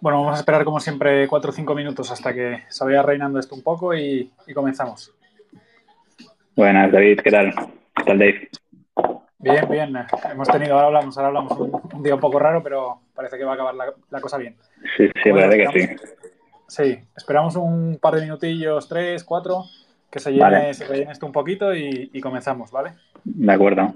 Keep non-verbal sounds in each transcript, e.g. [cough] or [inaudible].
Bueno, vamos a esperar como siempre cuatro o cinco minutos hasta que se vaya reinando esto un poco y, comenzamos. Buenas, David, ¿qué tal? ¿Qué tal, Dave? Bien, bien. Hemos tenido, ahora hablamos, ahora hablamos un, día un poco raro, pero parece que va a acabar la, cosa bien. Sí, sí, parece que sí. Sí, esperamos un par de minutillos, tres, cuatro, que se llene, se rellene esto un poquito y, y comenzamos, ¿vale? De acuerdo.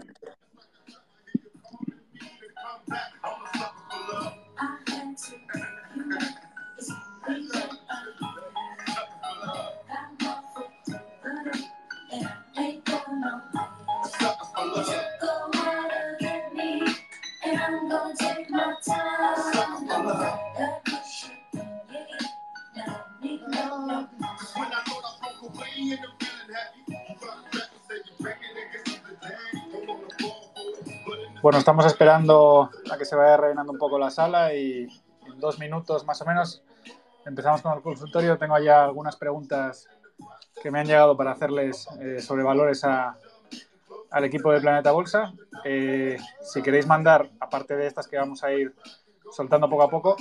Bueno, estamos esperando a que se vaya rellenando un poco la sala y en dos minutos más o menos empezamos con el consultorio. Tengo ya algunas preguntas que me han llegado para hacerles eh, sobre valores al equipo de Planeta Bolsa. Eh, si queréis mandar, aparte de estas que vamos a ir soltando poco a poco,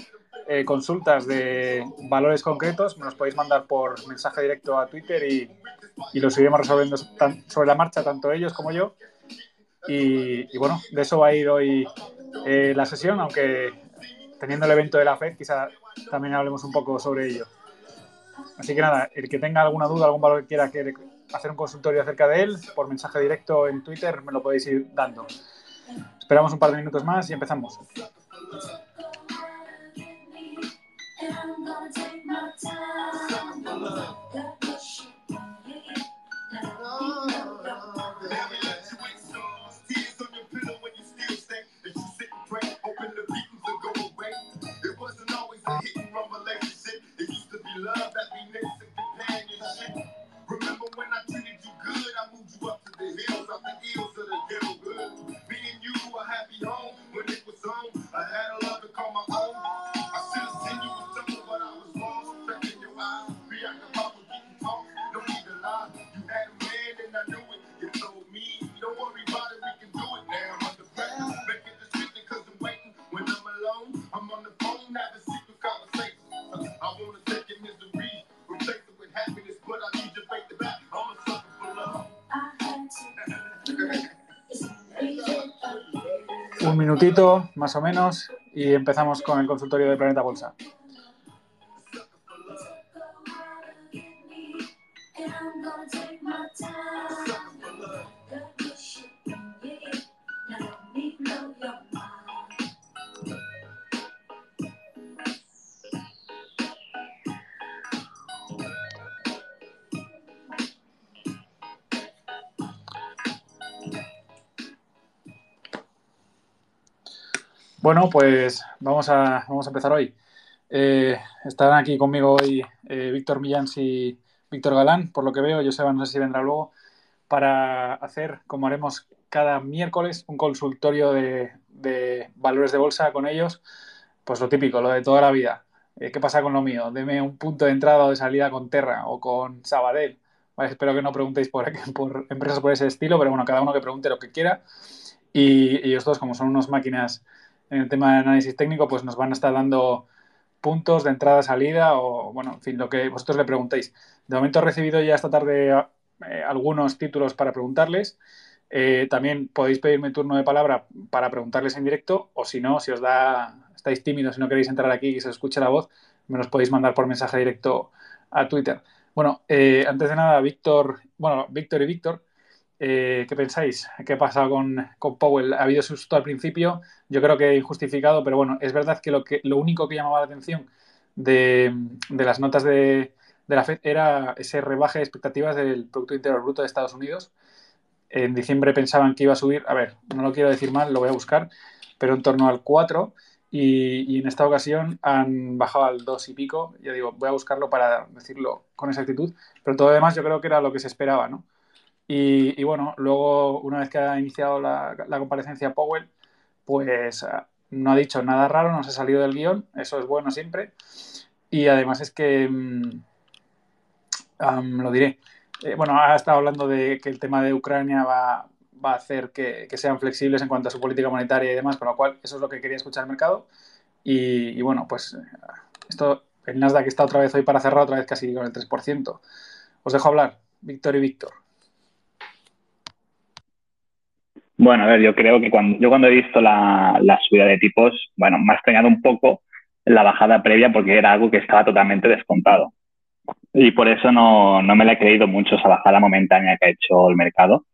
eh, consultas de valores concretos, me los podéis mandar por mensaje directo a Twitter y, y los iremos resolviendo sobre la marcha, tanto ellos como yo. Y, bueno, de eso va a ir hoy eh, la sesión, aunque teniendo el evento de la FED, quizá también hablemos un poco sobre ello. Así que nada, el que tenga alguna duda, algún valor que quiera hacer un consultorio acerca de él, por mensaje directo en Twitter me lo podéis ir dando. Esperamos un par de minutos más y empezamos. Bye. Más o menos, y empezamos con el consultorio de Planeta Bolsa. Pues vamos a, vamos a empezar hoy. Eh, estarán aquí conmigo hoy eh, Víctor Millans y Víctor Galán, por lo que veo. Joseba no sé si vendrá luego, para hacer, como haremos cada miércoles, un consultorio de, valores de bolsa con ellos. Pues lo típico, lo de toda la vida. Eh, ¿Qué pasa con lo mío? Deme un punto de entrada o de salida con Terra o con Sabadell. espero que no preguntéis por, [laughs] por empresas por ese estilo, pero bueno, cada uno que pregunte lo que quiera. Y, y ellos dos, como son unas máquinas en el tema de análisis técnico, pues nos van a estar dando puntos de entrada, salida o, bueno, en fin, lo que vosotros le preguntéis. De momento he recibido ya esta tarde eh, algunos títulos para preguntarles. Eh, también podéis pedirme turno de palabra para preguntarles en directo o si no, si os da, estáis tímidos y no queréis entrar aquí y se os escuche la voz, me los podéis mandar por mensaje directo a Twitter. Bueno, eh, antes de nada, Víctor, bueno, Víctor y Víctor, eh, ¿Qué pensáis? ¿Qué ha pasado con, Powell? Ha habido susto al principio, yo creo que injustificado, pero bueno, es verdad que lo, que, lo único que llamaba la atención de, las notas de, la FED era ese rebaje de expectativas del Producto Interior Bruto de Estados Unidos. En diciembre pensaban que iba a subir, a ver, no lo quiero decir mal, lo voy a buscar, pero en torno al 4 y, y en esta ocasión han bajado al 2 y pico. Ya digo, voy a buscarlo para decirlo con exactitud, pero todo lo demás yo creo que era lo que se esperaba, ¿no? Y, bueno, luego, una vez que ha iniciado la, comparecencia Powell, pues ah, no ha dicho nada raro, no se ha salido del guion, eso es bueno siempre. Y además es que, mm, lo diré, eh, bueno, ha estado hablando de que el tema de Ucrania va, a hacer que, sean flexibles en cuanto a su política monetaria y demás, con lo cual eso es lo que quería escuchar el mercado. Y, bueno, pues esto, el Nasdaq está otra vez hoy para cerrar otra vez casi con el 3%. Os dejo hablar, Víctor y Víctor. Bueno, a ver, yo creo que cuando yo cuando he visto la, subida de tipos, bueno, me ha extrañado un poco la bajada previa porque era algo que estaba totalmente descontado. Y por eso no, no me la he creído mucho esa bajada momentánea que ha hecho el mercado.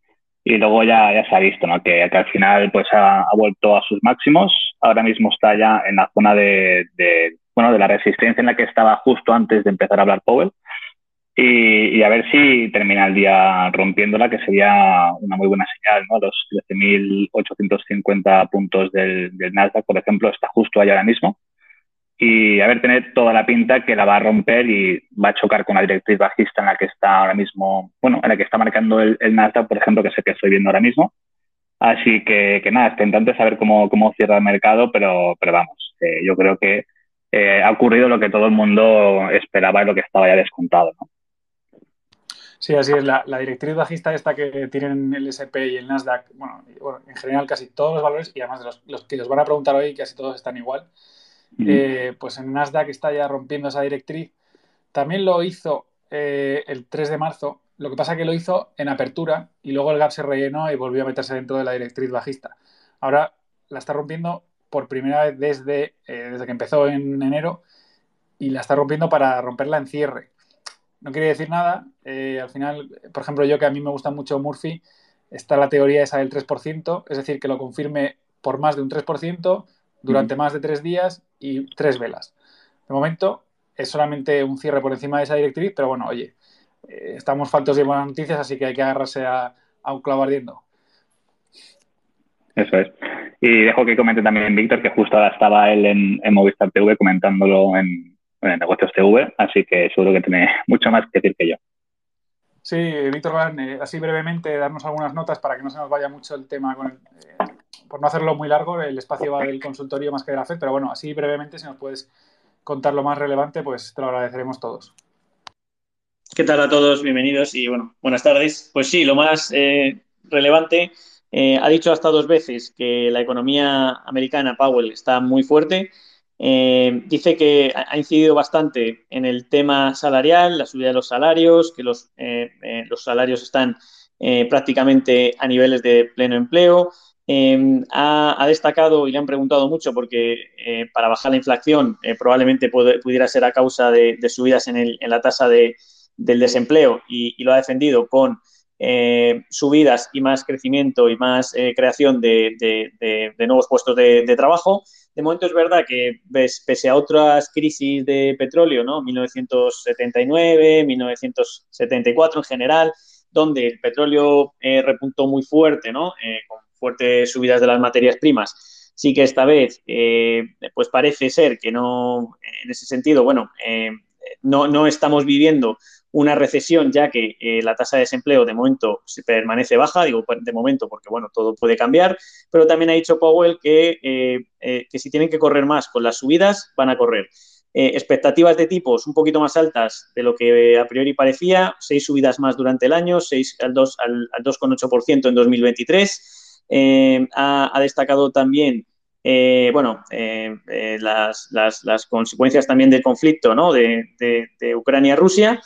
Y luego ya, ya se ha visto, ¿no? Que, que al final pues ha, ha, vuelto a sus máximos. Ahora mismo está ya en la zona de, de, bueno, de la resistencia en la que estaba justo antes de empezar a hablar Powell y, a ver si termina el día rompiéndola, que sería una muy buena señal, ¿no? Los 13.850 puntos del, del, Nasdaq, por ejemplo, está justo ahí ahora mismo. Y a ver, tener toda la pinta que la va a romper y va a chocar con la directriz bajista en la que está ahora mismo, bueno, en la que está marcando el, Nasdaq, por ejemplo, que sé que estoy viendo ahora mismo. Así que, que nada, intentando saber cómo, cómo cierra el mercado, pero, pero vamos, eh, yo creo que eh, ha ocurrido lo que todo el mundo esperaba y lo que estaba ya descontado, ¿no? Sí, así es. La, directriz bajista esta que tienen el SP y el Nasdaq, bueno, en general casi todos los valores, y además los, que os van a preguntar hoy, casi todos están igual, eh, pues en Nasdaq está ya rompiendo esa directriz. También lo hizo eh, el 3 de marzo, lo que pasa que lo hizo en apertura y luego el gap se rellenó y volvió a meterse dentro de la directriz bajista. Ahora la está rompiendo por primera vez desde, eh, desde que empezó en enero y la está rompiendo para romperla en cierre no quiere decir nada. Eh, al final, por ejemplo, yo que a mí me gusta mucho Murphy, está la teoría esa del 3%, es decir, que lo confirme por más de un 3% durante más de tres días y tres velas. De momento es solamente un cierre por encima de esa directriz, pero bueno, oye, eh, estamos faltos de buenas noticias, así que hay que agarrarse a, un clavo ardiendo. Eso es. Y dejo que comente también Víctor, que justo ahora estaba él en, en Movistar TV comentándolo en, en Negocios TV, así que seguro que tiene [laughs] mucho más que decir que yo. Sí, Víctor eh, así brevemente, darnos algunas notas para que no se nos vaya mucho el tema, eh, por no hacerlo muy largo, el espacio va del consultorio más que de la FED, pero bueno, así brevemente, si nos puedes contar lo más relevante, pues te lo agradeceremos todos. ¿Qué tal a todos? Bienvenidos y bueno, buenas tardes. Pues sí, lo más eh, relevante, ha dicho hasta dos veces que la economía americana, Powell, está muy fuerte eh, dice que ha incidido bastante en el tema salarial, la subida de los salarios, que los, eh, eh, los salarios están prácticamente a niveles de pleno empleo. Ha, destacado y le han preguntado mucho porque para bajar la inflación probablemente pudiera ser a causa de, subidas en, la tasa de, del desempleo y, lo ha defendido con subidas y más crecimiento y más creación de, nuevos puestos de, trabajo de momento es verdad que ves, pese a otras crisis de petróleo, ¿no? 1979, 1974 en general, donde el petróleo eh, repuntó muy fuerte, ¿no? Eh, con fuertes subidas de las materias primas. Sí que esta vez, eh, pues parece ser que no, en ese sentido, bueno, no, no estamos viviendo una recesión, ya que eh, la tasa de desempleo de momento se permanece baja, digo de momento porque bueno, todo puede cambiar, pero también ha dicho Powell que, eh, eh, que si tienen que correr más con las subidas, van a correr. expectativas de tipos un poquito más altas de lo que a priori parecía, seis subidas más durante el año, 6 al 2,8% al, 2,8% en 2023. Ha, ha, destacado también bueno, las, las, las, consecuencias también del conflicto ¿no? de, de, de Ucrania-Rusia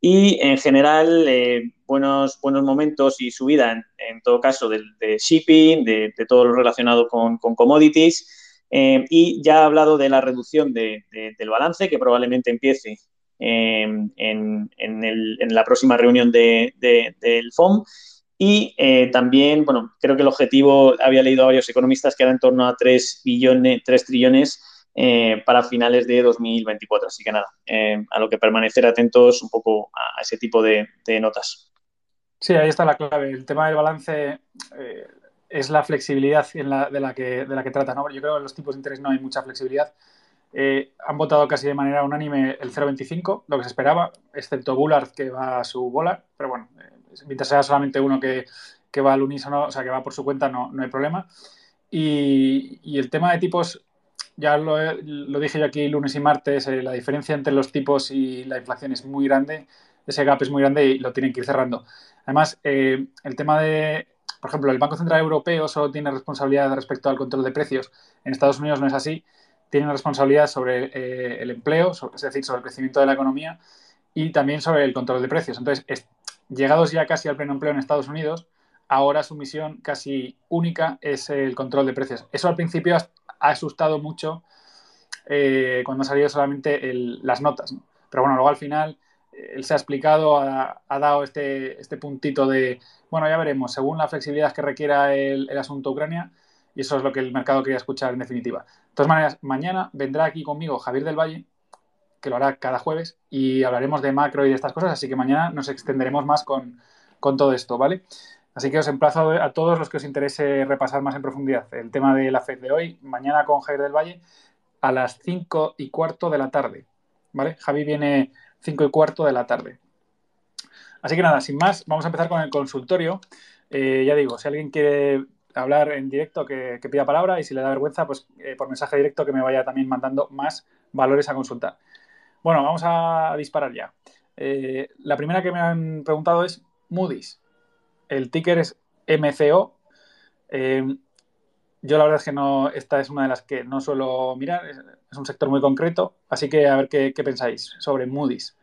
y en general eh, buenos, buenos momentos y subida en, todo caso de, shipping, de, todo lo relacionado con, commodities eh, y ya ha hablado de la reducción del balance que probablemente empiece em, en, la próxima reunión del FOM y eh, también, bueno, creo que el objetivo, había leído a varios economistas que era en torno a 3, billones, 3 trillones eh, para finales de 2024. Así que nada, eh, a lo que permanecer atentos un poco a ese tipo de, notas. Sí, ahí está la clave. El tema del balance es la flexibilidad de, la que, de la que trata. ¿no? Yo creo que en los tipos de interés no hay mucha flexibilidad. han votado casi de manera unánime el 0,25, lo que se esperaba, excepto Bullard que va a su bola, pero bueno, mientras sea solamente uno que, va al unísono, o sea, que va por su cuenta, no, no hay problema. Y, y, el tema de tipos ya lo, dije yo aquí lunes y martes, eh, la diferencia entre los tipos y la inflación es muy grande, ese gap es muy grande y lo tienen que ir cerrando. Además, eh, el tema de, por ejemplo, el Banco Central Europeo solo tiene responsabilidad respecto al control de precios. En Estados Unidos no es así. tienen responsabilidad sobre eh, el empleo, es decir, sobre el crecimiento de la economía y también sobre el control de precios. Entonces, llegados ya casi al pleno empleo en Estados Unidos, ahora su misión casi única es el control de precios. Eso al principio ha, asustado mucho eh, cuando han salido solamente las notas. Pero bueno, luego al final él se ha explicado, ha, dado este, este, puntito de, bueno, ya veremos, según la flexibilidad que requiera el, el, asunto Ucrania, y eso es lo que el mercado quería escuchar en definitiva. De todas maneras, mañana vendrá aquí conmigo Javier del Valle, que lo hará cada jueves, y hablaremos de macro y de estas cosas, así que mañana nos extenderemos más con, con todo esto, ¿vale? Así que os emplazo a todos los que os interese repasar más en profundidad el tema de la FED de hoy, mañana con Javier del Valle, a las 5 y cuarto de la tarde, ¿vale? Javi viene 5 y cuarto de la tarde. Así que nada, sin más, vamos a empezar con el consultorio. Eh, ya digo, si alguien quiere hablar en directo, que, pida palabra y si le da vergüenza, pues eh, por mensaje directo que me vaya también mandando más valores a consultar. Bueno, vamos a disparar ya. Eh, la primera que me han preguntado es Moody's. El ticker es MCO. yo la verdad es que no, esta es una de las que no suelo mirar, es, un sector muy concreto, así que a ver qué pensáis sobre Moody's.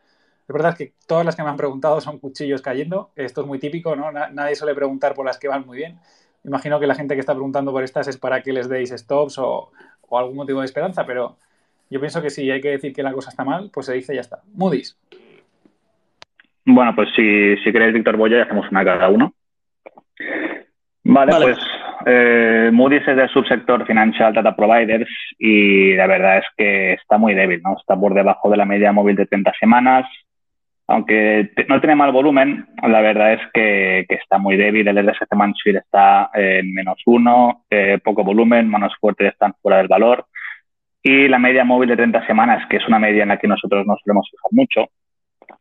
Es verdad que todas las que me han preguntado son cuchillos cayendo. Esto es muy típico, ¿no? Nadie suele preguntar por las que van muy bien. Imagino que la gente que está preguntando por estas es para que les deis stops o, algún motivo de esperanza, pero yo pienso que si hay que decir que la cosa está mal, pues se dice y ya está. Moody's. Bueno, pues si, si queréis, Víctor Boya, hacemos una cada uno. Vale, pues eh, Moody's es del subsector Financial Data Providers y la verdad es que está muy débil, ¿no? Está por debajo de la media móvil de 30 semanas, aunque no tiene mal volumen, la verdad es que, está muy débil. El RSC Mansfield está en menos uno, eh, poco volumen, manos fuertes están fuera del valor. Y la media móvil de 30 semanas, que es una media en la que nosotros nos solemos fijar mucho,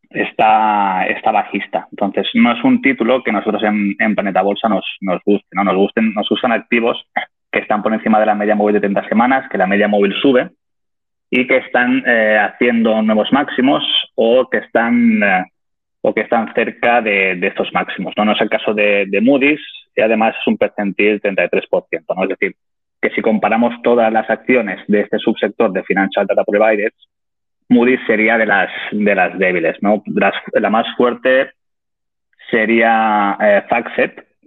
está, está bajista. Entonces, no es un título que nosotros en, en Planeta Bolsa nos, guste, ¿no? Nos gusten, nos usan activos que están por encima de la media móvil de 30 semanas, que la media móvil sube y que están eh, haciendo nuevos máximos o que están, eh, o que están cerca de, estos máximos. ¿no? no es el caso de, Moody's y además es un percentil 33%. ¿no? Es decir, que si comparamos todas las acciones de este subsector de Financial Data Providers, Moody's sería de las, de las débiles. ¿no? la más fuerte sería eh,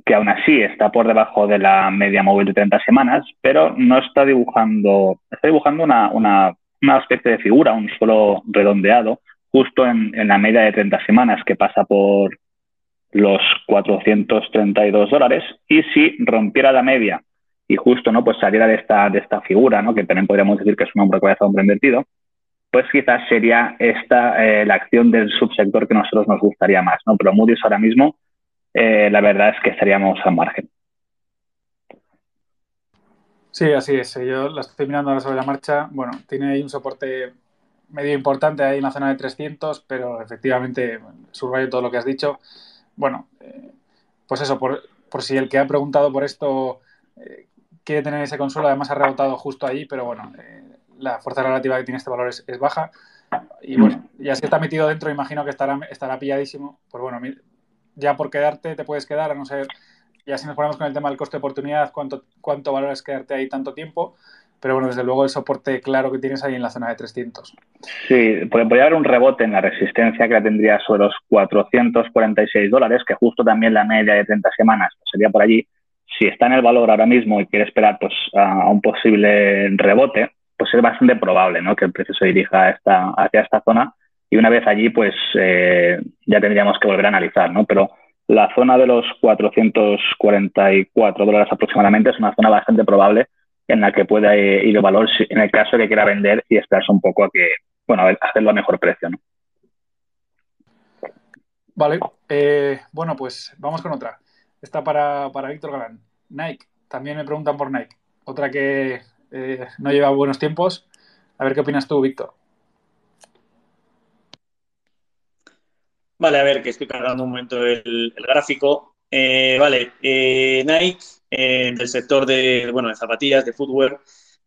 que aún así está por debajo de la media móvil de 30 semanas, pero no está dibujando, está dibujando una, una una especie de figura, un suelo redondeado, justo en, la media de 30 semanas que pasa por los 432 dólares y si rompiera la media y justo no pues saliera de esta de esta figura no que también podríamos decir que es un hombre un hombre invertido pues quizás sería esta eh, la acción del subsector que nosotros nos gustaría más no pero Moody's ahora mismo eh, la verdad es que estaríamos al margen Sí, así es. Yo la estoy mirando ahora sobre la marcha. Bueno, tiene ahí un soporte medio importante ahí en la zona de 300, pero efectivamente subrayo todo lo que has dicho. Bueno, eh, pues eso, por, si el que ha preguntado por esto eh, quiere tener ese consuelo, además ha rebotado justo ahí, pero bueno, eh, la fuerza relativa que tiene este valor es, baja. Y bueno, ya si está metido dentro, imagino que estará, estará pilladísimo. Pues bueno, ya por quedarte te puedes quedar, a no ser ya si nos ponemos con el tema del coste de oportunidad, cuánto, cuánto valor es quedarte ahí tanto tiempo. Pero bueno, desde luego el soporte claro que tienes ahí en la zona de 300. Sí, puede, haber un rebote en la resistencia que la tendría sobre los 446 dólares, que justo también la media de 30 semanas sería por allí. Si está en el valor ahora mismo y quiere esperar pues, a un posible rebote, pues es bastante probable ¿no? que el precio se dirija esta, hacia esta zona y una vez allí, pues eh, ya tendríamos que volver a analizar, ¿no? Pero la zona de los 444 dólares aproximadamente es una zona bastante probable en la que pueda ir el valor en el caso de que quiera vender y esperarse un poco a que, bueno, hacerlo a mejor precio, ¿no? Vale, eh, bueno, pues vamos con otra. Está para, para Víctor Galán. Nike, también me preguntan por Nike. Otra que eh, no lleva buenos tiempos. A ver qué opinas tú, Víctor. Vale, a ver, que estoy cargando un momento el, gráfico. Eh, vale, eh, Nike, del sector de, bueno, de zapatillas, de footwear,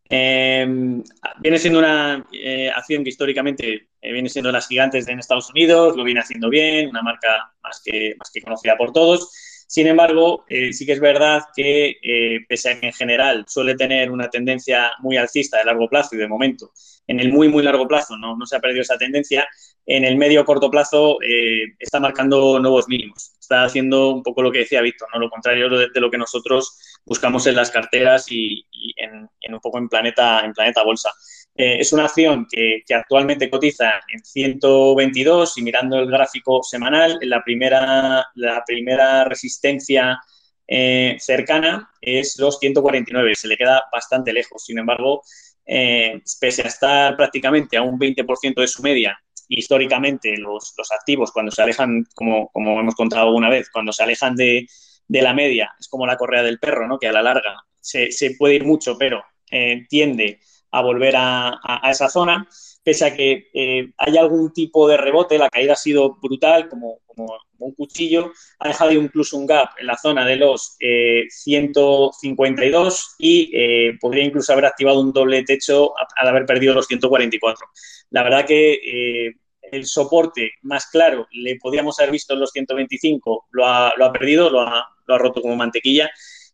viene siendo una acción que históricamente viene siendo las gigantes en Estados Unidos, lo viene haciendo bien, una marca más que, más que conocida por todos. Sin embargo, eh, sí que es verdad que, eh, pese a que en general suele tener una tendencia muy alcista de largo plazo y de momento, en el muy, muy largo plazo no, no se ha perdido esa tendencia, en el medio corto plazo eh, está marcando nuevos mínimos. Está haciendo un poco lo que decía Víctor, ¿no? lo contrario de, lo que nosotros buscamos en las carteras y, en, un poco en planeta, en planeta bolsa. Es una acción que, actualmente cotiza en 122 y mirando el gráfico semanal, la primera, la primera resistencia eh, cercana es los 149, se le queda bastante lejos. Sin embargo, eh, pese a estar prácticamente a un 20% de su media, históricamente los, activos cuando se alejan, como, como, hemos contado una vez, cuando se alejan de, la media, es como la correa del perro, ¿no? que a la larga se, puede ir mucho, pero eh, tiende a volver a, esa zona pese a que eh, hay algún tipo de rebote, la caída ha sido brutal, como, un cuchillo, ha dejado incluso un gap en la zona de los 152 eh, y eh, podría incluso haber activado un doble techo al haber perdido los 144. La verdad que el soporte más claro le podríamos haber visto en los 125, lo ha, lo ha perdido, lo ha, lo ha roto como mantequilla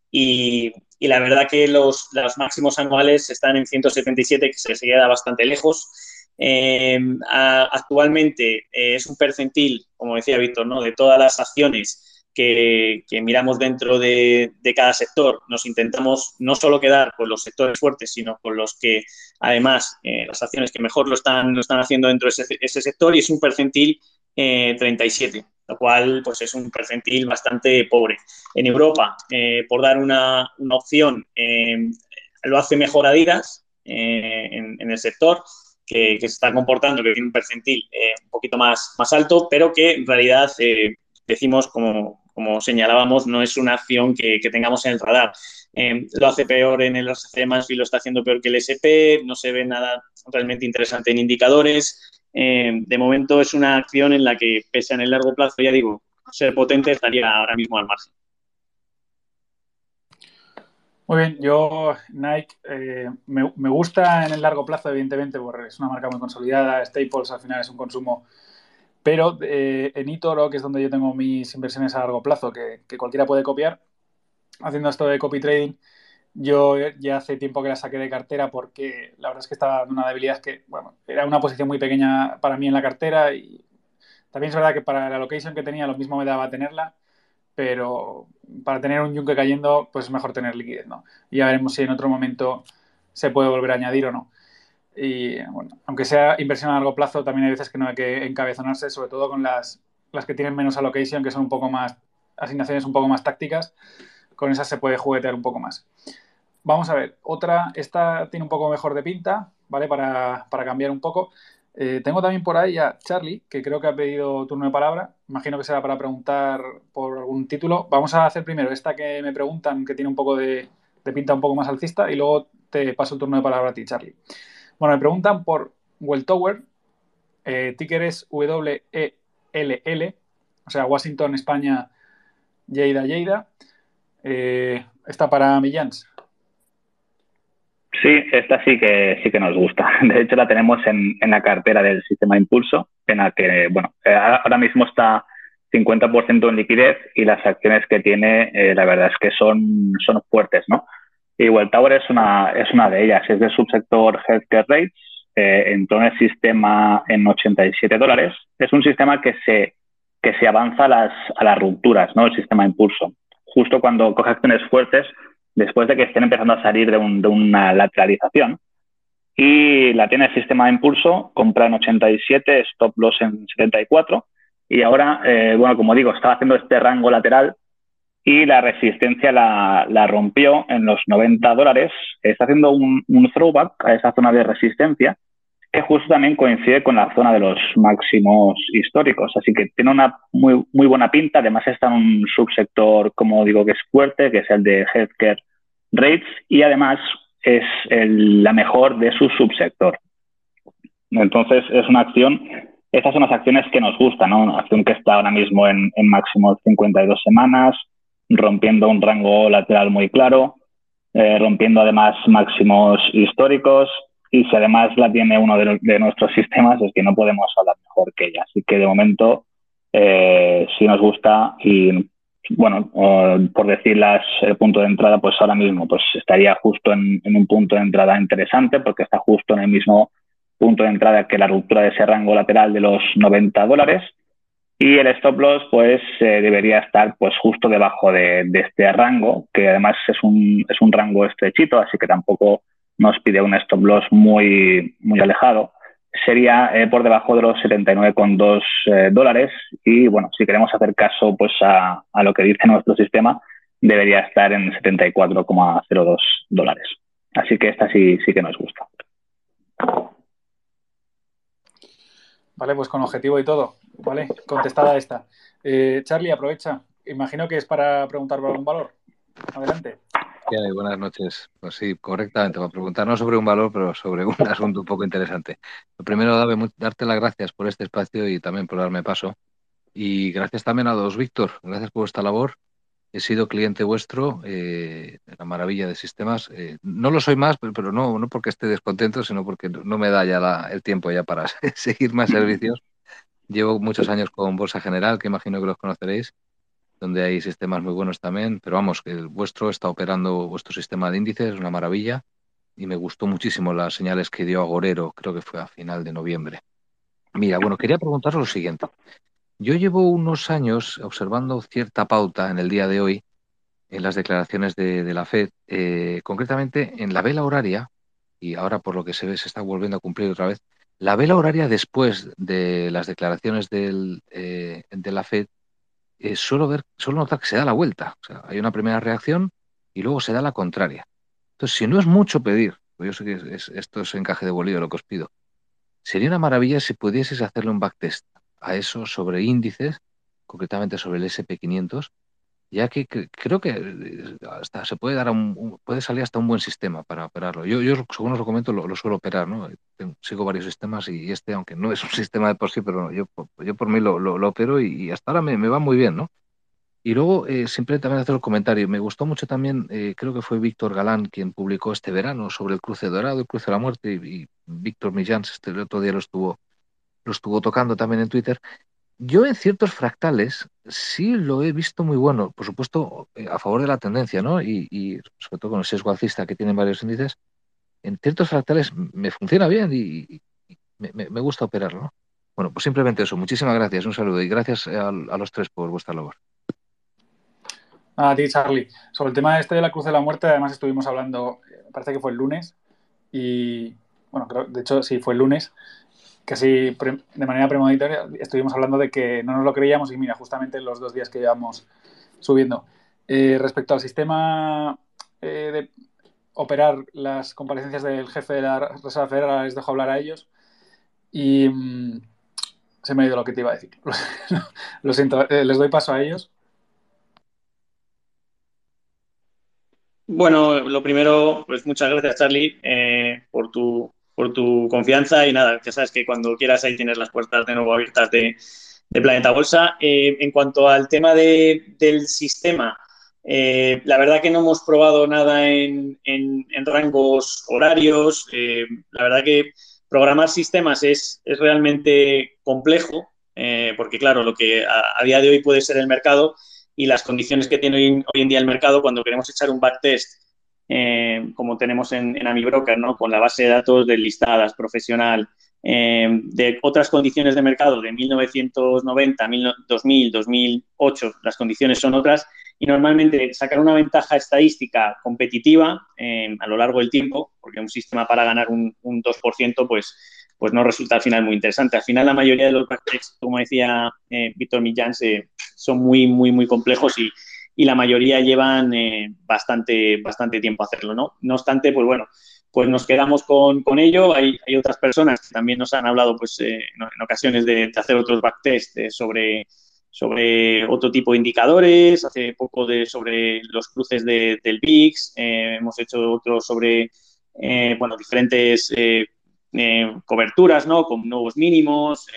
y, y la verdad que los, los, máximos anuales están en 177, que se, queda bastante lejos. Eh, actualmente eh, es un percentil, como decía Víctor, ¿no? de todas las acciones que, miramos dentro de, cada sector. Nos intentamos no solo quedar con los sectores fuertes, sino con los que, además, eh, las acciones que mejor lo están, lo están haciendo dentro de ese, sector y es un percentil 37, lo cual pues, es un percentil bastante pobre. En Europa, por dar una, una opción, lo hace mejor Adidas en, en el sector que, se está comportando, que tiene un percentil eh, un poquito más, más alto, pero que en realidad eh, decimos, como, como, señalábamos, no es una acción que, tengamos en el radar. Eh, lo hace peor en el RSC y lo está haciendo peor que el SP, no se ve nada realmente interesante en indicadores. De momento es una acción en la que, pese a en el largo plazo, ya digo, ser potente estaría ahora mismo al margen. Muy bien, yo Nike eh, me, gusta en el largo plazo, evidentemente, porque es una marca muy consolidada, Staples al final es un consumo, pero eh, en eToro, que es donde yo tengo mis inversiones a largo plazo, que, cualquiera puede copiar, haciendo esto de copy trading, yo ya hace tiempo que la saqué de cartera porque la verdad es que estaba en una debilidad que, bueno, era una posición muy pequeña para mí en la cartera y también es verdad que para la location que tenía lo mismo me daba tenerla pero para tener un yunque cayendo, pues es mejor tener liquidez, ¿no? Y ya veremos si en otro momento se puede volver a añadir o no. Y bueno, aunque sea inversión a largo plazo, también hay veces que no hay que encabezonarse, sobre todo con las, las que tienen menos allocation, que son un poco más, asignaciones un poco más tácticas, con esas se puede juguetear un poco más. Vamos a ver, otra, esta tiene un poco mejor de pinta, ¿vale? Para, para cambiar un poco. Eh, tengo también por ahí a Charlie, que creo que ha pedido turno de palabra. Imagino que será para preguntar por algún título. Vamos a hacer primero esta que me preguntan, que tiene un poco de, pinta un poco más alcista, y luego te paso el turno de palabra a ti, Charlie. Bueno, me preguntan por Welltower. Eh, ticker es W-E-L-L, o sea, Washington, España, Lleida, Lleida. Eh, está para Millans. Sí, esta sí que sí que nos gusta. [laughs] De hecho, la tenemos en, en la cartera del sistema Impulso, en la que, bueno, eh, ahora mismo está 50% en liquidez y las acciones que tiene, eh, la verdad es que son, son fuertes, ¿no? Y Tower es una, es una de ellas, es del subsector Healthcare Rates, eh, entró en el sistema en 87 dólares. Es un sistema que se, que se avanza a las, a las rupturas, ¿no? El sistema Impulso. Justo cuando coge acciones fuertes, después de que estén empezando a salir de, una lateralización. Y la tiene el sistema de impulso, compra en 87, stop loss en 74. Y ahora, eh, bueno, como digo, estaba haciendo este rango lateral y la resistencia la, rompió en los 90 dólares. Está haciendo un, throwback a esa zona de resistencia que justo también coincide con la zona de los máximos históricos. Así que tiene una muy, muy buena pinta. Además está en un subsector, como digo, que es fuerte, que es el de healthcare rates y además es la mejor de su subsector. Entonces es una acción, estas son las acciones que nos gustan, ¿no? Una acción que está ahora mismo en, en máximo 52 semanas, rompiendo un rango lateral muy claro, eh, rompiendo además máximos históricos, y si además la tiene uno de, nuestros sistemas, es que no podemos hablar mejor que ella. Así que de momento eh, sí nos gusta y, bueno, por decir el punto de entrada, pues ahora mismo pues estaría justo en, un punto de entrada interesante porque está justo en el mismo punto de entrada que la ruptura de ese rango lateral de los 90 dólares y el stop loss pues eh, debería estar pues justo debajo de, este rango que además es un, es un rango estrechito así que tampoco nos pide un stop loss muy, muy alejado sería eh, por debajo de los 79,2 eh, dólares y bueno, si queremos hacer caso pues a, lo que dice nuestro sistema, debería estar en 74,02 dólares. Así que esta sí, sí que nos gusta. Vale, pues con objetivo y todo, ¿vale? Contestada esta. Eh, Charlie, aprovecha. Imagino que es para preguntar por algún valor. Adelante. Buenas noches. Pues sí, correctamente. Para preguntar no sobre un valor, pero sobre un [laughs] asunto un poco interesante. Lo primero, darte las gracias por este espacio y también por darme paso. Y gracias también a dos, Víctor. Gracias por esta labor. He sido cliente vuestro, eh, la maravilla de sistemas. Eh, no lo soy más, pero, no, no porque esté descontento, sino porque no me da ya el tiempo ya para [laughs] seguir más servicios. Llevo muchos años con Bolsa General, que imagino que los conoceréis donde hay sistemas muy buenos también, pero vamos, que el vuestro está operando vuestro sistema de índices, es una maravilla, y me gustó muchísimo las señales que dio Agorero, creo que fue a final de noviembre. Mira, bueno, quería preguntaros lo siguiente. Yo llevo unos años observando cierta pauta en el día de hoy en las declaraciones de, la Fed, eh, concretamente en la vela horaria, y ahora por lo que se ve se está volviendo a cumplir otra vez, la vela horaria después de las declaraciones del, eh, de la Fed eh, suelo, ver, suelo notar que se da la vuelta. O sea, hay una primera reacción y luego se da la contraria. Entonces, si no es mucho pedir, pues yo sé que esto es encaje de bolillo lo que os pido, sería una maravilla si pudieses hacerle un backtest a eso sobre índices, concretamente sobre el SP500, ya que creo que eh, hasta se puede dar un, puede salir hasta un buen sistema para operarlo. Yo, yo según os lo comento, lo, suelo operar, ¿no? Sigo varios sistemas y este, aunque no es un [laughs] sistema de por sí, pero yo, yo por mí lo, lo, opero y, hasta ahora me, me, va muy bien, ¿no? Y luego, eh, simplemente también hacer el comentario, me gustó mucho también, eh, creo que fue Víctor Galán quien publicó este verano sobre el cruce dorado, el cruce de la muerte, y, Víctor Millán este el otro día lo estuvo, lo estuvo tocando también en Twitter, yo en ciertos fractales sí lo he visto muy bueno, por supuesto, eh, a favor de la tendencia, ¿no? Y, sobre todo con el sesgo alcista que tienen varios índices, en ciertos fractales me funciona bien y, me, gusta operarlo, ¿no? Bueno, pues simplemente eso. Muchísimas gracias, un saludo y gracias a, los tres por vuestra labor. A ti, Charlie. Sobre el tema este de la Cruz de la Muerte, además estuvimos hablando, eh, parece que fue el lunes, y bueno, de hecho sí fue el lunes, casi de manera premonitoria estuvimos hablando de que no nos lo creíamos y mira, justamente los dos días que llevamos subiendo. Eh, respecto al sistema eh, de operar las comparecencias del jefe de la Reserva Federal, les dejo hablar a ellos y mm, se me ha ido lo que te iba a decir. [laughs] lo siento, eh, les doy paso a ellos. Bueno, lo primero, pues muchas gracias Charlie por tu por tu confianza y nada, ya sabes que cuando quieras ahí tienes las puertas de nuevo abiertas de, Planeta Bolsa. Eh, en cuanto al tema del sistema, eh, la verdad que no hemos probado nada en, rangos horarios. Eh, la verdad que programar sistemas es, realmente complejo, porque claro, lo que a, día de hoy puede ser el mercado y las condiciones que tiene hoy, hoy en día el mercado cuando queremos echar un backtest eh, como tenemos en, en AmiBroker, ¿no? con la base de datos de listadas profesional, eh, de otras condiciones de mercado de 1990, 2000, 2008, las condiciones son otras y normalmente sacar una ventaja estadística competitiva eh, a lo largo del tiempo, porque un sistema para ganar un, un 2%, pues, pues no resulta al final muy interesante. Al final la mayoría de los backtests, como decía Víctor Millán, son muy, muy, muy complejos y, y la mayoría llevan eh, bastante, bastante tiempo hacerlo, ¿no? No obstante, pues bueno, pues nos quedamos con, con ello. Hay, hay, otras personas que también nos han hablado, pues eh, en ocasiones de, hacer otros backtests eh, sobre, sobre otro tipo de indicadores, hace poco de, sobre los cruces de, del VIX, hemos hecho otros sobre, bueno, diferentes coberturas, ¿no? Con nuevos mínimos,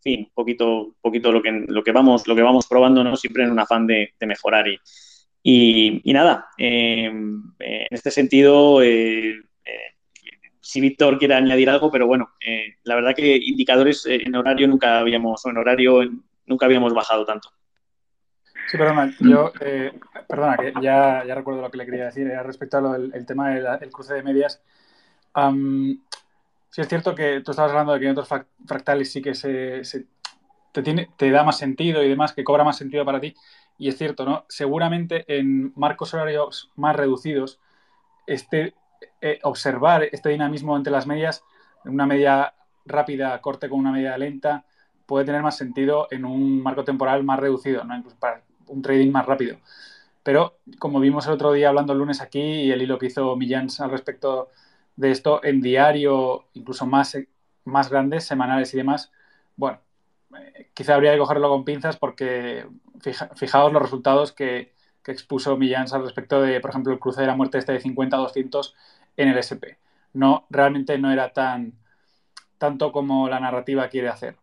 fin, un poquito, poquito lo, que, lo, que vamos, lo que vamos probando, ¿no? Siempre en un afán de, mejorar. Y, y, nada, em, en este sentido, eh, eh, si Víctor quiere añadir algo, pero bueno, eh, la verdad que indicadores en horario nunca habíamos, en horario nunca habíamos bajado tanto. Sí, perdona, yo, eh, perdona, que ya, ya, recuerdo lo que le quería decir, era respecto al tema del cruce de medias. Sí es cierto que tú estabas hablando de que en otros fractales sí que se, te, da más sentido y demás, que cobra más sentido para ti. Y es cierto, ¿no? Seguramente en marcos horarios más reducidos, este, eh, observar este dinamismo entre las medias, una media rápida corte con una media lenta, puede tener más sentido en un marco temporal más reducido, ¿no? Incluso para un trading más rápido. Pero como vimos el otro día hablando el lunes aquí y el hilo que hizo Millans al respecto de esto en diario, incluso más, más grandes, semanales y demás, bueno, eh, quizá habría que cogerlo con pinzas porque fijaos los resultados que, expuso Millans al respecto de, por ejemplo, el cruce de la muerte este de 50 a 200 en el SP. No, realmente no era tan tanto como la narrativa quiere hacer.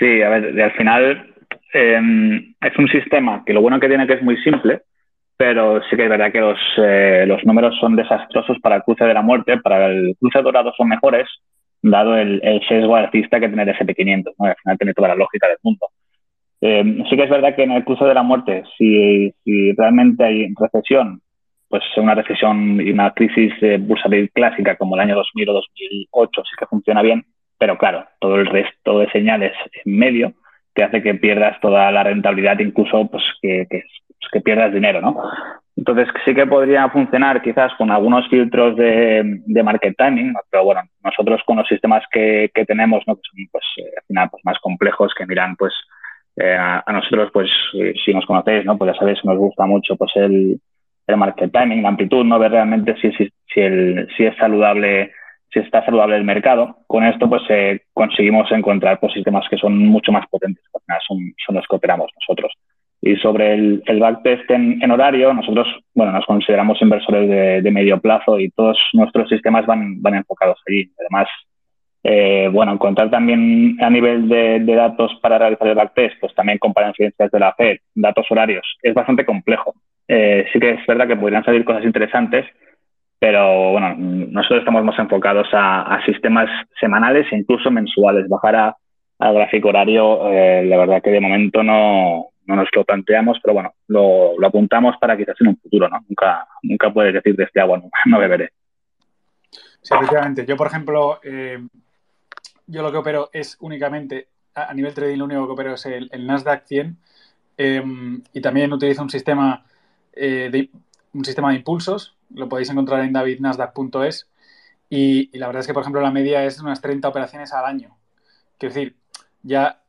Sí, a ver, al final em, es un sistema que lo bueno que tiene que es muy simple, pero sí que es verdad que los, eh, los números son desastrosos para el cruce de la muerte, para el cruce dorado son mejores, dado el, el sesgo artista que tiene el SP500, ¿no? al final tiene toda la lógica del mundo. Em, sí que es verdad que en el cruce de la muerte, si, si realmente hay recesión, pues una recesión y una crisis eh, bursátil clásica como el año 2000 o 2008 sí que funciona bien, pero claro, todo el resto de señales en medio te hace que pierdas toda la rentabilidad, incluso pues que, que, que pierdas dinero, ¿no? Entonces sí que podría funcionar quizás con algunos filtros de, de market timing, pero bueno, nosotros con los sistemas que, que tenemos, ¿no? que son pues, eh, al final pues, más complejos, que miran pues eh, a, nosotros, pues si nos conocéis, ¿no? pues ya sabéis que nos gusta mucho pues el, el market timing, la amplitud, no ver realmente si, si, si, el, si es saludable si está saludable el mercado. Con esto, pues eh, conseguimos encontrar pues, sistemas que son mucho más potentes, son, son los que operamos nosotros. Y sobre el, el backtest en, en, horario, nosotros, bueno, nos consideramos inversores de, de, medio plazo y todos nuestros sistemas van, van enfocados allí. Además, eh, bueno, encontrar también a nivel de, de, datos para realizar el backtest, pues también comparar incidencias de la FED, datos horarios, es bastante complejo. Eh, sí que es verdad que podrían salir cosas interesantes, pero bueno, nosotros estamos más enfocados a, a sistemas semanales e incluso mensuales. Bajar al gráfico horario, eh, la verdad que de momento no, no nos lo planteamos, pero bueno, lo, lo, apuntamos para quizás en un futuro, ¿no? Nunca, nunca puedes decir de este agua no, [laughs] no beberé. Sí, efectivamente. Yo, por ejemplo, eh, yo lo que opero es únicamente, a, nivel trading, lo único que opero es el, Nasdaq 100 eh, y también utilizo un sistema, eh, de, un sistema de impulsos lo podéis encontrar en davidnasdaq.es. Y, y, la verdad es que, por ejemplo, la media es unas 30 operaciones al año. Quiero decir, ya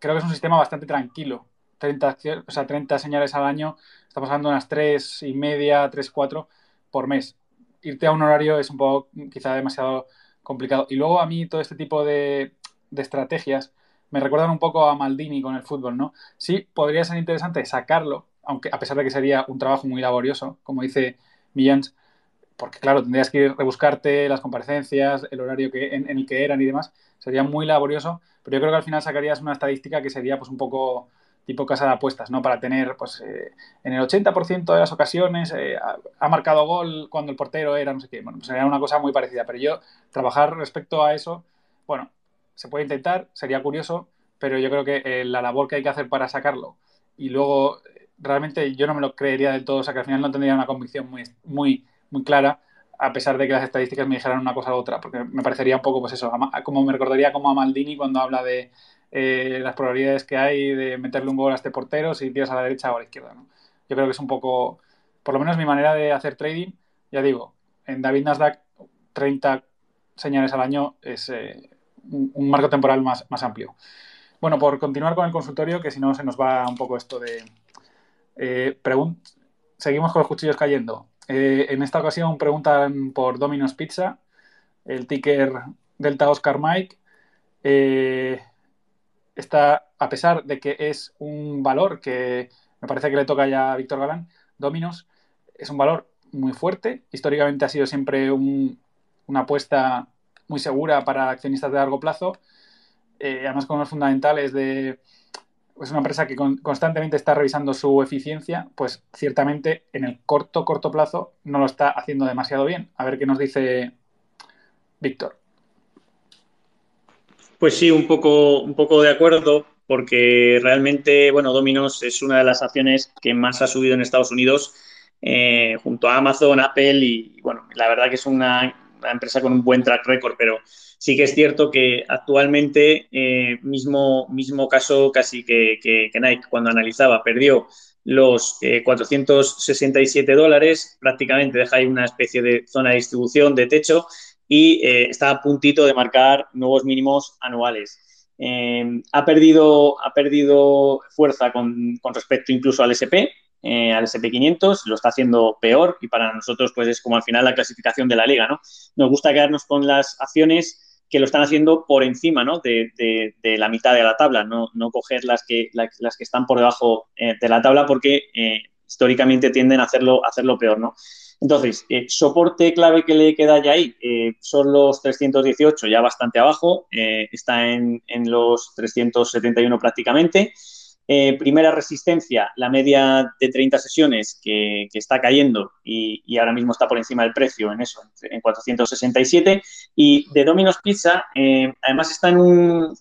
creo que es un sistema bastante tranquilo. 30, o sea, 30 señales al año, estamos hablando de unas 3 y media, 3, 4 por mes. Irte a un horario es un poco, quizá demasiado complicado. Y luego a mí todo este tipo de, estrategias me recuerdan un poco a Maldini con el fútbol, ¿no? Sí, podría ser interesante sacarlo, aunque a pesar de que sería un trabajo muy laborioso, como dice Millans, porque claro, tendrías que rebuscarte las comparecencias, el horario que, en, en, el que eran y demás, sería muy laborioso, pero yo creo que al final sacarías una estadística que sería pues un poco tipo casa de apuestas, ¿no? Para tener, pues, eh, en el 80% de las ocasiones eh, ha, marcado gol cuando el portero era no sé qué. Bueno, pues sería una cosa muy parecida, pero yo trabajar respecto a eso, bueno, se puede intentar, sería curioso, pero yo creo que eh, la labor que hay que hacer para sacarlo y luego realmente yo no me lo creería del todo, o sea que al final no tendría una convicción muy, muy, muy clara, a pesar de que las estadísticas me dijeran una cosa u otra, porque me parecería un poco, pues eso, como me recordaría como a Maldini cuando habla de eh, las probabilidades que hay de meterle un gol a este portero si tiras a la derecha o a la izquierda. Yo creo que es un poco, por lo menos mi manera de hacer trading, ya digo, en David Nasdaq 30 señales al año es eh, un, marco temporal más, más amplio. Bueno, por continuar con el consultorio, que si no se nos va un poco esto de, eh, seguimos con los cuchillos cayendo. Eh, en esta ocasión preguntan por Domino's Pizza, el ticker Delta Oscar Mike. Está, a pesar de que es un valor que me parece que le toca ya a Víctor Galán, Domino's es un valor muy fuerte. Históricamente ha sido siempre un, una apuesta muy segura para accionistas de largo plazo. Eh, además con unos fundamentales de es una empresa que con, constantemente está revisando su eficiencia, pues ciertamente en el corto, corto plazo no lo está haciendo demasiado bien. A ver qué nos dice Víctor. Pues sí, un poco, un poco de acuerdo. porque realmente, bueno, Domino's es una de las acciones que más ha subido en Estados Unidos eh, junto a Amazon, Apple y, bueno, la verdad que es una, empresa con un buen track record, pero sí que es cierto que actualmente, eh, mismo, mismo caso casi que, que, Nike, cuando analizaba, perdió los 467 dólares, prácticamente deja ahí una especie de zona de distribución, de techo, y está a puntito de marcar nuevos mínimos anuales. Eh, ha, perdido, ha perdido fuerza con, respecto incluso al SP, eh, al SP500, lo está haciendo peor y para nosotros pues es como al final la clasificación de la liga, ¿no? Nos gusta quedarnos con las acciones que lo están haciendo por encima ¿no? de, la mitad de la tabla, no, no coger las que, las, que están por debajo eh, de la tabla porque históricamente tienden a hacerlo, hacerlo peor, ¿no? Entonces, eh, soporte clave que le queda ya ahí eh, son los 318, ya bastante abajo, eh, está en, los 371 prácticamente. primera resistencia, la media de 30 sesiones que, está cayendo y, ahora mismo está por encima del precio en eso, en 467. Y de Domino's Pizza, además está en un,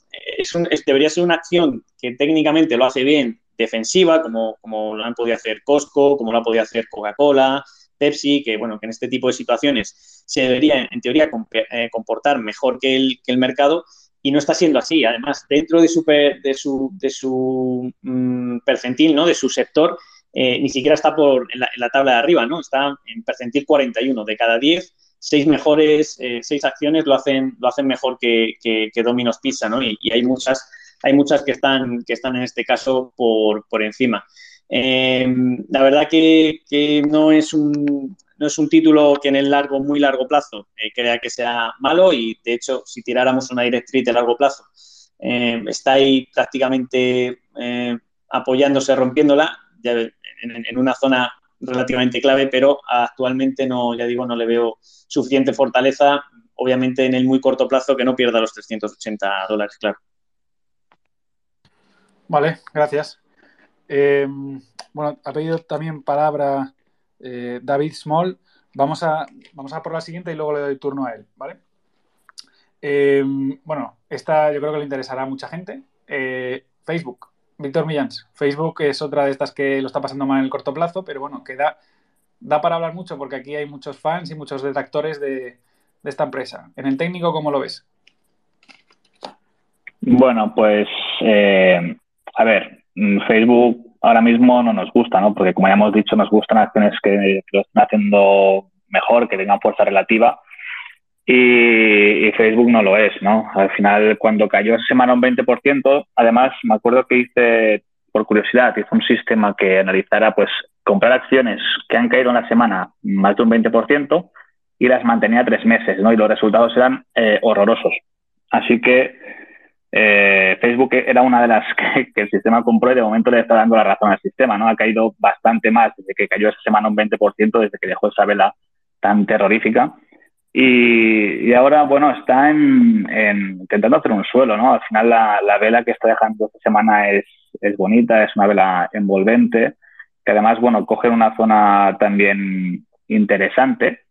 debería ser una acción que técnicamente lo hace bien, defensiva, como, como lo han podido hacer Costco, como lo ha podido hacer Coca-Cola, Pepsi, que bueno, que en este tipo de situaciones se debería, en teoría, eh, comportar mejor que el, que el mercado y no está siendo así. Además, dentro de su, de su, de su mm, percentil, ¿no? de su sector, eh, ni siquiera está por en la, tabla de arriba, ¿no? Está en percentil 41 de cada 10. Seis mejores, eh, seis acciones lo hacen, lo hacen mejor que, que, Domino's Pizza, ¿no? Y, y, hay muchas, hay muchas que están, que están en este caso por, por encima. Em, la verdad que, no, es un, no es un título que en el largo, muy largo plazo eh, crea que sea malo y de hecho si tiráramos una directriz de largo plazo em, está ahí prácticamente eh, apoyándose, rompiéndola en, una zona relativamente clave, pero actualmente no, ya digo, no le veo suficiente fortaleza, obviamente en el muy corto plazo que no pierda los 380 dólares, claro. Vale, gracias. Em, bueno, ha pedido también palabra eh, David Small. Vamos a, vamos a por la siguiente y luego le doy turno a él, ¿vale? Em, bueno, esta yo creo que le interesará a mucha gente. Eh, Facebook, Víctor Millans. Facebook es otra de estas que lo está pasando mal en el corto plazo, pero bueno, que da, para hablar mucho porque aquí hay muchos fans y muchos detractores de, esta empresa. En el técnico, ¿cómo lo ves? Bueno, pues eh, a ver, Facebook ahora mismo no nos gusta, ¿no? Porque como ya hemos dicho, nos gustan acciones que, lo están haciendo mejor, que tengan fuerza relativa. Y, Facebook no lo es, ¿no? Al final, cuando cayó esa semana un 20%, además, me acuerdo que hice, por curiosidad, hice un sistema que analizara, pues, comprar acciones que han caído en la semana más de un 20% y las mantenía tres meses, ¿no? Y los resultados eran eh, horrorosos. Así que eh, Facebook era una de las [laughs] que, el sistema compró y de momento le está dando la razón al sistema, ¿no? Ha caído bastante más desde que cayó esa semana un 20%, desde que dejó esa vela tan terrorífica. Y, ahora, bueno, está en, intentando hacer un suelo, ¿no? Al final la, vela que está dejando esta semana es, bonita, es una vela envolvente, que además, bueno, coge una zona también interesante.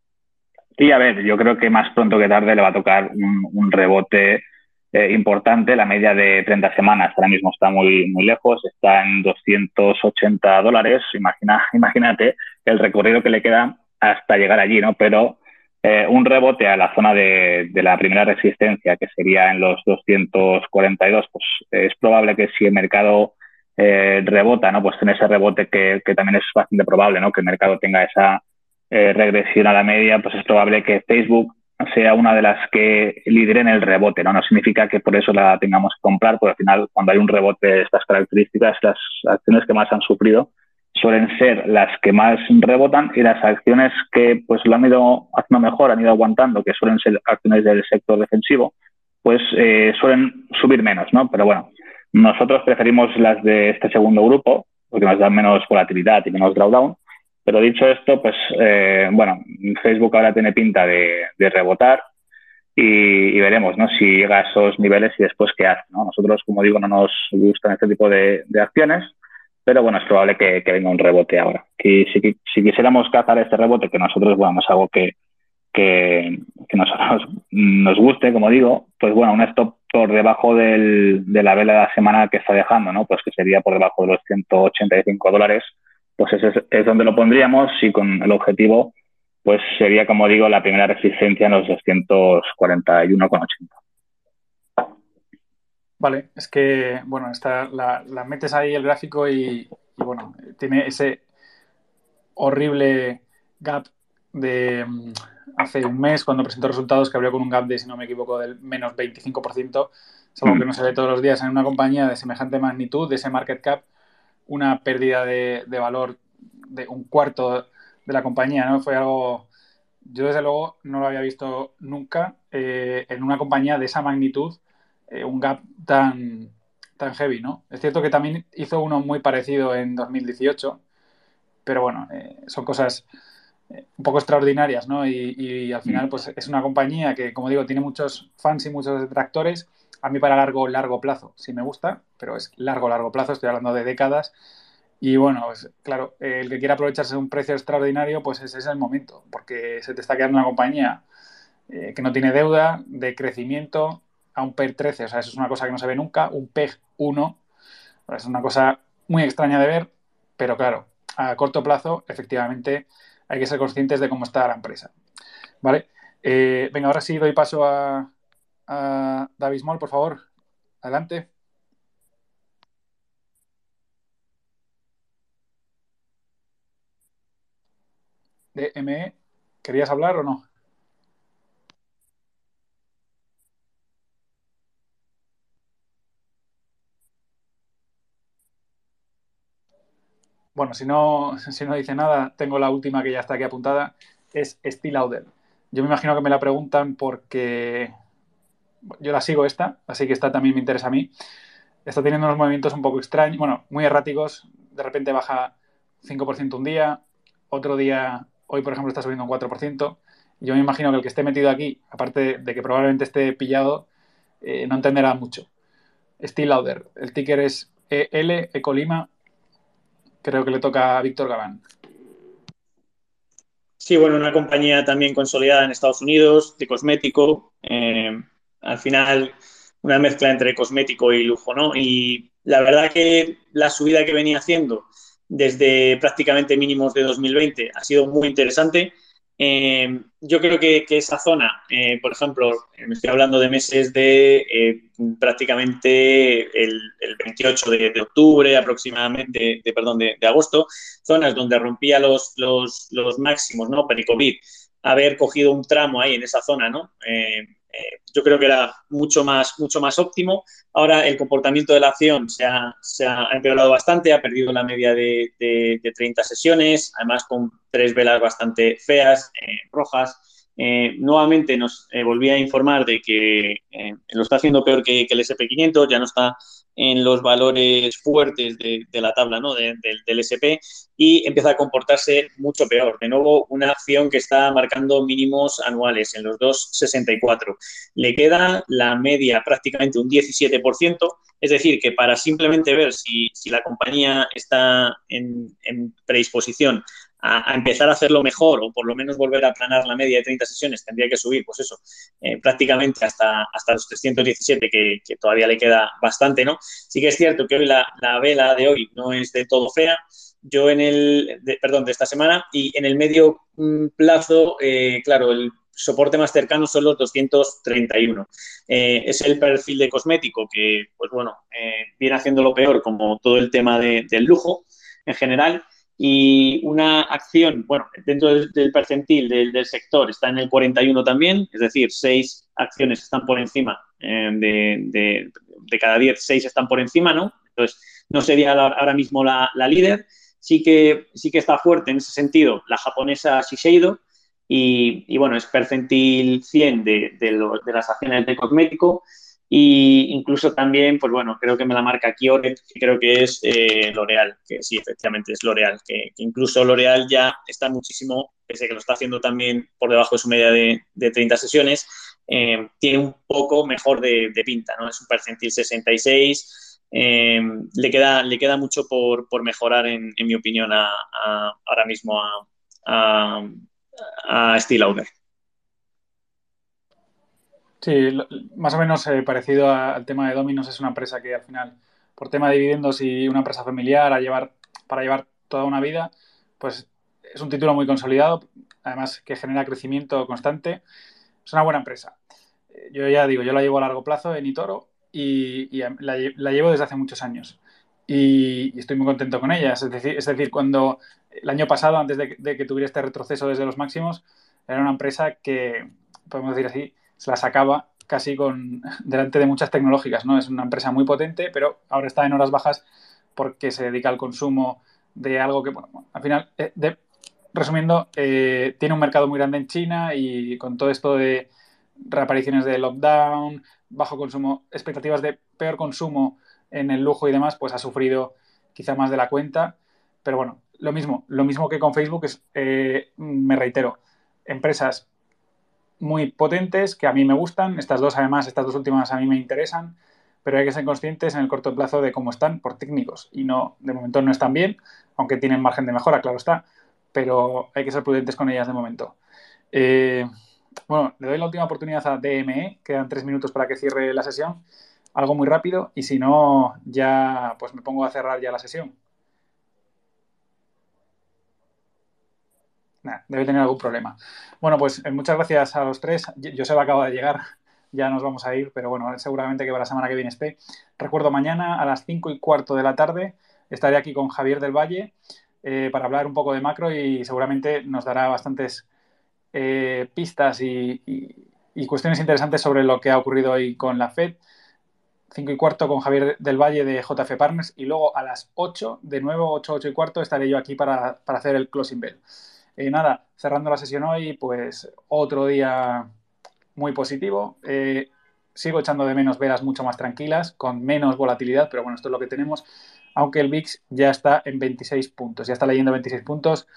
Y a ver, yo creo que más pronto que tarde le va a tocar un rebote eh, importante. La media de 30 semanas ahora mismo está muy, muy lejos, está en 280 dólares. Imagina, [laughs] imagínate el recorrido que le queda hasta llegar allí, ¿no? Pero eh, un rebote a la zona de, de, la primera resistencia, que sería en los 242, pues es probable que si el mercado eh, rebota, ¿no? Pues en ese rebote que, que, también es bastante probable, ¿no? Que el mercado tenga esa regresión a la media, pues es probable que Facebook sea una de las que lideren el rebote, ¿no? No significa que por eso la tengamos que comprar, porque al final cuando hay un rebote de estas características, las acciones que más han sufrido suelen ser las que más rebotan y las acciones que pues lo han ido haciendo mejor, han ido aguantando, que suelen ser acciones del sector defensivo, pues eh, suelen subir menos, ¿no? Pero bueno, nosotros preferimos las de este segundo grupo, porque nos dan menos volatilidad y menos drawdown, pero dicho esto, pues eh, bueno, Facebook ahora tiene pinta de, rebotar y, veremos ¿no? si llega a esos niveles y después qué hace. ¿no? Nosotros, como digo, no nos gustan este tipo de, acciones, pero bueno, es probable que, venga un rebote ahora. si, si, quisiéramos cazar este rebote, que nosotros, bueno, es algo que, que, que nosotros [laughs] nos guste, como digo, pues bueno, un stop por debajo del, de la vela de la semana que está dejando, ¿no? Pues que sería por debajo de los 185 dólares, pues ese es, es donde lo pondríamos y con el objetivo, pues sería, como digo, la primera resistencia en los 241,80. Vale, es que, bueno, está, la, la metes ahí el gráfico y, y, bueno, tiene ese horrible gap de mm, hace un mes cuando presentó resultados que abrió con un gap de, si no me equivoco, del menos 25%. Es algo que no se ve todos los días en una compañía de semejante magnitud, de ese market cap, una pérdida de, de valor de un cuarto de la compañía, ¿no? Fue algo, yo desde luego no lo había visto nunca eh, en una compañía de esa magnitud, eh, un gap tan, tan heavy, ¿no? Es cierto que también hizo uno muy parecido en 2018, pero bueno, eh, son cosas un poco extraordinarias, ¿no? Y, y, al final, pues es una compañía que, como digo, tiene muchos fans y muchos detractores. A mí para largo, largo plazo sí me gusta, pero es largo, largo plazo, estoy hablando de décadas. Y bueno, pues, claro, el que quiera aprovecharse de un precio extraordinario, pues ese es el momento, porque se te está quedando una compañía eh, que no tiene deuda, de crecimiento, a un PER 13, o sea, eso es una cosa que no se ve nunca, un PEG 1, es una cosa muy extraña de ver, pero claro, a corto plazo, efectivamente, hay que ser conscientes de cómo está la empresa. ¿Vale? Eh, venga, ahora sí doy paso a, David Small, por favor. Adelante. DME, ¿querías hablar o no? Bueno, si no, si no dice nada, tengo la última que ya está aquí apuntada, es Steel Lauder. Yo me imagino que me la preguntan porque yo la sigo esta, así que esta también me interesa a mí. Está teniendo unos movimientos un poco extraños, bueno, muy erráticos. De repente baja 5% un día, otro día, hoy por ejemplo está subiendo un 4%. Yo me imagino que el que esté metido aquí, aparte de que probablemente esté pillado, eh, no entenderá mucho. Steel Lauder, el ticker es EL, Ecolima, creo que le toca a Víctor Galán. Sí, bueno, una compañía también consolidada en Estados Unidos, de cosmético. Eh, al final, una mezcla entre cosmético y lujo, ¿no? Y la verdad que la subida que venía haciendo desde prácticamente mínimos de 2020 ha sido muy interesante. Eh, yo creo que, esa zona, eh, por ejemplo, me estoy hablando de meses de eh, prácticamente el, el 28 de, octubre aproximadamente, de, perdón, de, agosto, zonas donde rompía los, los, los máximos, ¿no? Pericovid, haber cogido un tramo ahí en esa zona, ¿no? Eh, yo creo que era mucho más, mucho más óptimo. Ahora el comportamiento de la acción se ha, se ha empeorado bastante, ha perdido la media de, de, de 30 sesiones, además con tres velas bastante feas, eh, rojas. Eh, nuevamente nos eh, volví a informar de que lo está haciendo peor que, que el SP500, ya no está en los valores fuertes de, de la tabla ¿no? de, de, del SP y empieza a comportarse mucho peor. De nuevo, una acción que está marcando mínimos anuales en los 2,64. Le queda la media prácticamente un 17%, es decir, que para simplemente ver si, si la compañía está en, en predisposición a, empezar a hacerlo mejor o por lo menos volver a planar la media de 30 sesiones, tendría que subir, pues eso, eh, prácticamente hasta, hasta los 317, que, que, todavía le queda bastante, ¿no? Sí que es cierto que hoy la, la vela de hoy no es de todo fea, yo en el, perdón, de esta semana y en el medio mm, plazo, eh, claro, el soporte más cercano son los 231. Eh, es el perfil de cosmético que, pues bueno, eh, viene haciendo lo peor como todo el tema de, del lujo en general y una acción, bueno, dentro del, percentil del, sector está en el 41 también, es decir, seis acciones están por encima eh, de, de, cada 10, seis están por encima, ¿no? Entonces, no sería ahora mismo la, la, líder, sí que, sí que está fuerte en ese sentido la japonesa Shiseido y, y bueno, es percentil 100 de, de las acciones de cosmético y incluso también, pues bueno, creo que me la marca Oret, que creo que es eh, L'Oreal, que sí, efectivamente es L'Oreal, que, incluso L'Oreal ya está muchísimo, pese a que lo está haciendo también por debajo de su media de, de 30 sesiones, eh, tiene un poco mejor de, de, pinta, ¿no? Es un percentil 66, eh, le, queda, le queda mucho por, por mejorar, en, en, mi opinión, a, ahora mismo a, a, a Steel Lauder. Sí, más o menos eh, parecido al tema de Dominos, es una empresa que al final, por tema de dividendos y una empresa familiar a llevar, para llevar toda una vida, pues es un título muy consolidado, además que genera crecimiento constante. Es una buena empresa. Eh, yo ya digo, yo la llevo a largo plazo en Itoro y, la, llevo desde hace muchos años. Y, estoy muy contento con ella. Es decir, es decir, cuando el año pasado, antes de, de que tuviera este retroceso desde los máximos, era una empresa que, podemos decir así, se la sacaba casi con delante de muchas tecnológicas, ¿no? Es una empresa muy potente, pero ahora está en horas bajas porque se dedica al consumo de algo que, bueno, al final, eh, resumiendo, eh, tiene un mercado muy grande en China y con todo esto de reapariciones de lockdown, bajo consumo, expectativas de peor consumo en el lujo y demás, pues ha sufrido quizá más de la cuenta. Pero bueno, lo mismo, lo mismo que con Facebook es, eh, me reitero, empresas muy potentes que a mí me gustan. Estas dos, además, estas dos últimas a mí me interesan, pero hay que ser conscientes en el corto plazo de cómo están por técnicos y no, de momento no están bien, aunque tienen margen de mejora, claro está, pero hay que ser prudentes con ellas de momento. Eh, bueno, le doy la última oportunidad a DME, quedan tres minutos para que cierre la sesión, algo muy rápido y si no, ya pues me pongo a cerrar ya la sesión. Debe tener algún problema. Bueno, pues eh, muchas gracias a los tres. Joseba acaba de llegar, [laughs] ya nos vamos a ir, pero bueno, seguramente que para la semana que viene esté. Recuerdo, mañana a las 5 y cuarto de la tarde estaré aquí con Javier del Valle eh, para hablar un poco de macro y seguramente nos dará bastantes eh, pistas y, cuestiones interesantes sobre lo que ha ocurrido hoy con la FED. 5 y cuarto con Javier del Valle de JF Partners y luego a las 8, de nuevo 8, 8 y cuarto, estaré yo aquí para hacer el closing bell. Y nada, cerrando la sesión hoy, pues otro día muy positivo. Eh, sigo echando de menos velas mucho más tranquilas, con menos volatilidad, pero bueno, esto es lo que tenemos. Aunque el VIX ya está en 26 puntos, ya está leyendo 26 puntos,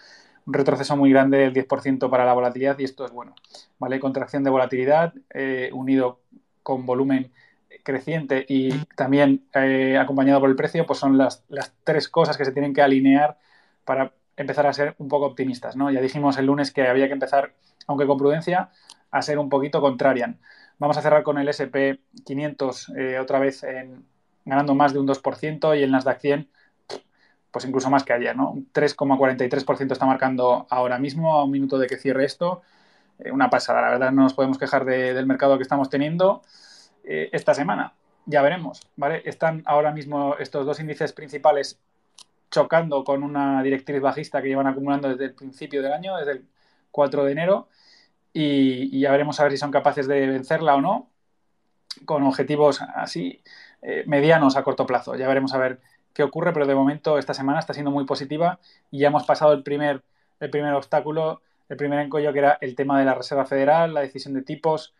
un retroceso muy grande del 10% para la volatilidad y esto es bueno. ¿vale? Contracción de volatilidad eh, unido con volumen creciente y también eh, acompañado por el precio, pues son las, las tres cosas que se tienen que alinear para empezar a ser un poco optimistas, ¿no? Ya dijimos el lunes que había que empezar, aunque con prudencia, a ser un poquito contrarian. Vamos a cerrar con el SP 500 eh, otra vez ganando más de un 2% y el Nasdaq 100 pues incluso más que ayer, ¿no? 3,43% está marcando ahora mismo a un minuto de que cierre esto. Eh, una pasada, la verdad no nos podemos quejar del mercado que estamos teniendo eh, esta semana. Ya veremos. Están ahora mismo estos dos índices principales chocando con una directriz bajista que llevan acumulando desde el principio del año, desde el 4 de enero, y, ya veremos a ver si son capaces de vencerla o no, con objetivos así eh, medianos a corto plazo. Ya veremos a ver qué ocurre, pero de momento esta semana está siendo muy positiva y ya hemos pasado el primer, el primer obstáculo, el primer encollo que era el tema de la Reserva Federal, la decisión de tipos.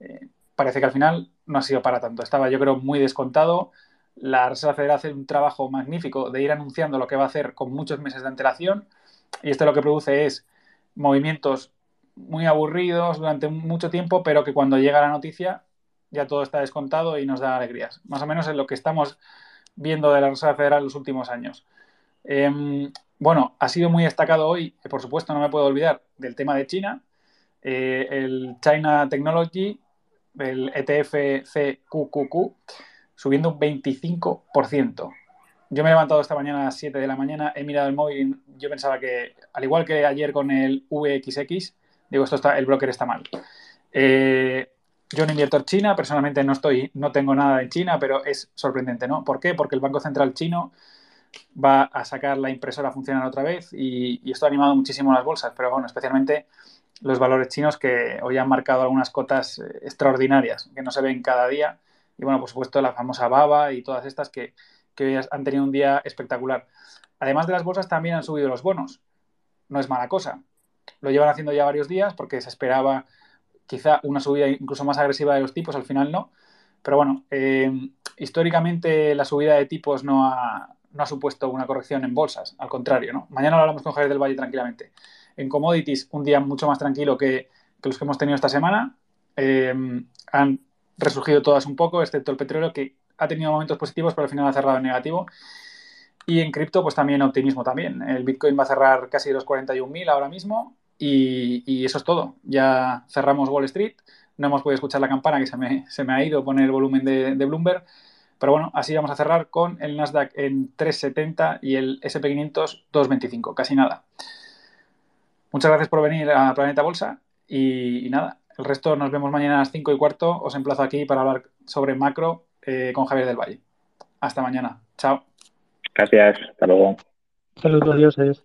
Eh, parece que al final no ha sido para tanto. Estaba yo creo muy descontado la Reserva Federal hace un trabajo magnífico de ir anunciando lo que va a hacer con muchos meses de antelación y esto lo que produce es movimientos muy aburridos durante mucho tiempo, pero que cuando llega la noticia ya todo está descontado y nos da alegrías. Más o menos es lo que estamos viendo de la Reserva Federal en los últimos años. Em, bueno, ha sido muy destacado hoy, por supuesto no me puedo olvidar del tema de China, eh, el China Technology, el ETF CQQQ, subiendo un 25%. Yo me he levantado esta mañana a las 7 de la mañana, he mirado el móvil y yo pensaba que, al igual que ayer con el VXX, digo, esto está, el broker está mal. Eh, yo no invierto en China, personalmente no estoy, no tengo nada en China, pero es sorprendente, ¿no? ¿Por qué? Porque el Banco Central chino va a sacar la impresora a funcionar otra vez y, esto ha animado muchísimo las bolsas, pero bueno, especialmente los valores chinos que hoy han marcado algunas cotas eh, extraordinarias que no se ven cada día y bueno, por supuesto, la famosa Baba y todas estas que, que han tenido un día espectacular. Además de las bolsas, también han subido los bonos. No es mala cosa. Lo llevan haciendo ya varios días porque se esperaba quizá una subida incluso más agresiva de los tipos, al final no. Pero bueno, eh, históricamente la subida de tipos no ha, no ha, supuesto una corrección en bolsas, al contrario, ¿no? Mañana lo hablamos con Javier del Valle tranquilamente. En commodities, un día mucho más tranquilo que, los que hemos tenido esta semana. Eh, han resurgido todas un poco, excepto el petróleo, que ha tenido momentos positivos, pero al final ha cerrado en negativo. Y en cripto, pues también optimismo también. El Bitcoin va a cerrar casi los 41.000 ahora mismo y, eso es todo. Ya cerramos Wall Street, no hemos podido escuchar la campana que se me, se me ha ido poner el volumen de, Bloomberg. Pero bueno, así vamos a cerrar con el Nasdaq en 3,70 y el SP500 2,25, casi nada. Muchas gracias por venir a Planeta Bolsa y, nada, el resto nos vemos mañana a las 5 y cuarto. Os emplazo aquí para hablar sobre macro eh, con Javier del Valle. Hasta mañana. Chao. Gracias. Hasta luego. Saludos, adiós, adiós.